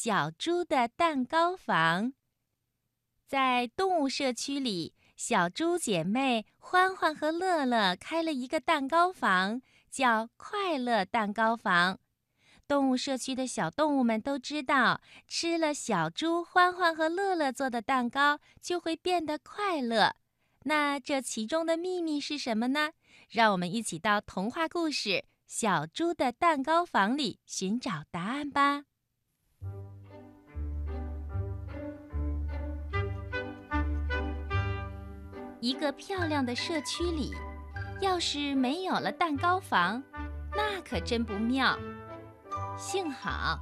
小猪的蛋糕房。在动物社区里，小猪姐妹欢欢和乐乐开了一个蛋糕房，叫快乐蛋糕房。动物社区的小动物们都知道，吃了小猪欢欢和乐乐做的蛋糕，就会变得快乐。那这其中的秘密是什么呢？让我们一起到童话故事《小猪的蛋糕房》里寻找答案吧。一个漂亮的社区里，要是没有了蛋糕房，那可真不妙。幸好，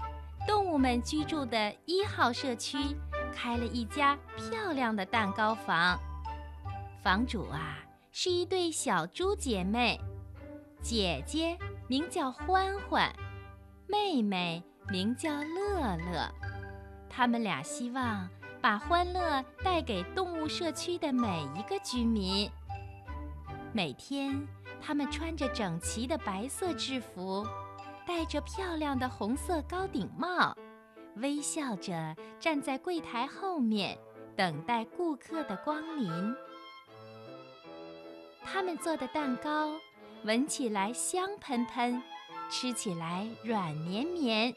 动物们居住的一号社区开了一家漂亮的蛋糕房。房主啊，是一对小猪姐妹，姐姐名叫欢欢，妹妹名叫乐乐。他们俩希望把欢乐带给动物社区的每一个居民。每天，他们穿着整齐的白色制服，戴着漂亮的红色高顶帽，微笑着站在柜台后面，等待顾客的光临。他们做的蛋糕，闻起来香喷喷，吃起来软绵绵，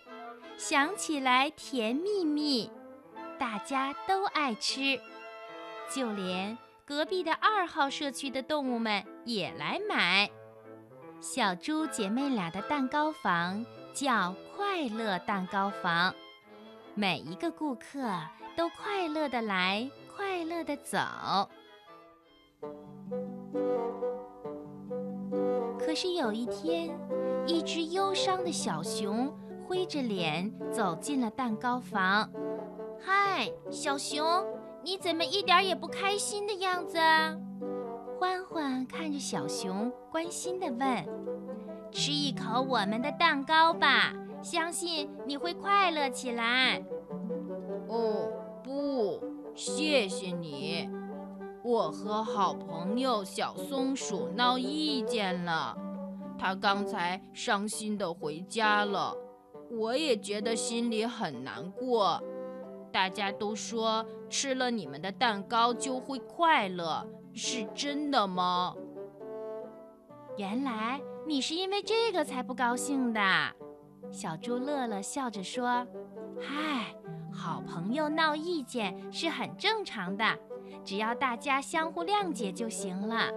想起来甜蜜蜜，大家都爱吃。就连隔壁的二号社区的动物们也来买。小猪姐妹俩的蛋糕房叫快乐蛋糕房，每一个顾客都快乐的来，快乐的走。可是有一天，一只忧伤的小熊灰着脸走进了蛋糕房。“嗨，小熊，你怎么一点也不开心的样子？”欢欢看着小熊，关心地问：“吃一口我们的蛋糕吧，相信你会快乐起来。”“哦，不，谢谢你。”我和好朋友小松鼠闹意见了，他刚才伤心的回家了，我也觉得心里很难过。大家都说吃了你们的蛋糕就会快乐，是真的吗？原来你是因为这个才不高兴的。小猪乐乐笑着说：“嗨，好朋友闹意见是很正常的。”只要大家相互谅解就行了。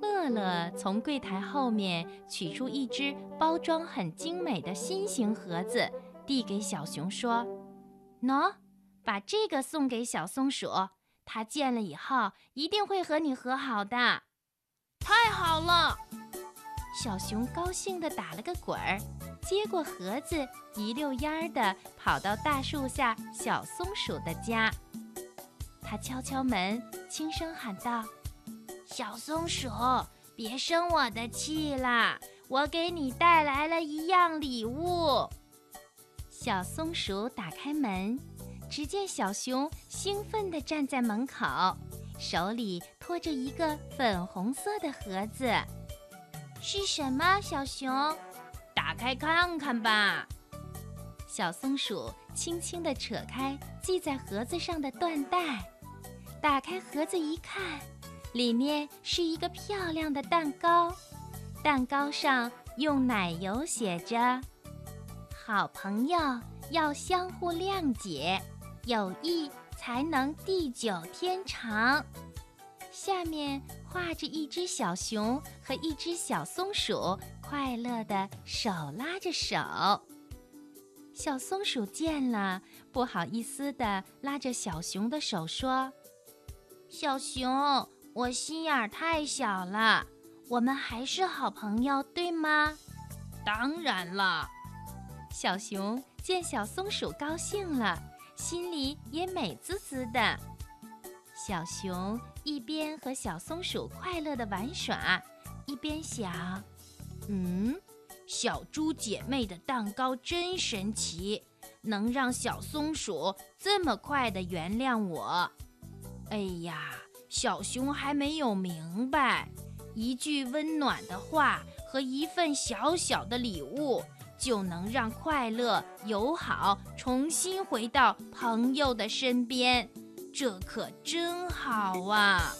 乐乐从柜台后面取出一只包装很精美的心形盒子，递给小熊说：“喏，把这个送给小松鼠，它见了以后一定会和你和好的。”太好了！小熊高兴地打了个滚儿，接过盒子，一溜烟儿地跑到大树下小松鼠的家。他敲敲门，轻声喊道：“小松鼠，别生我的气啦！我给你带来了一样礼物。”小松鼠打开门，只见小熊兴奋地站在门口，手里托着一个粉红色的盒子。是什么？小熊，打开看看吧。小松鼠轻轻地扯开系在盒子上的缎带。打开盒子一看，里面是一个漂亮的蛋糕，蛋糕上用奶油写着：“好朋友要相互谅解，友谊才能地久天长。”下面画着一只小熊和一只小松鼠，快乐的手拉着手。小松鼠见了，不好意思的拉着小熊的手说。小熊，我心眼儿太小了，我们还是好朋友，对吗？当然了。小熊见小松鼠高兴了，心里也美滋滋的。小熊一边和小松鼠快乐的玩耍，一边想：嗯，小猪姐妹的蛋糕真神奇，能让小松鼠这么快的原谅我。哎呀，小熊还没有明白，一句温暖的话和一份小小的礼物，就能让快乐、友好重新回到朋友的身边，这可真好啊！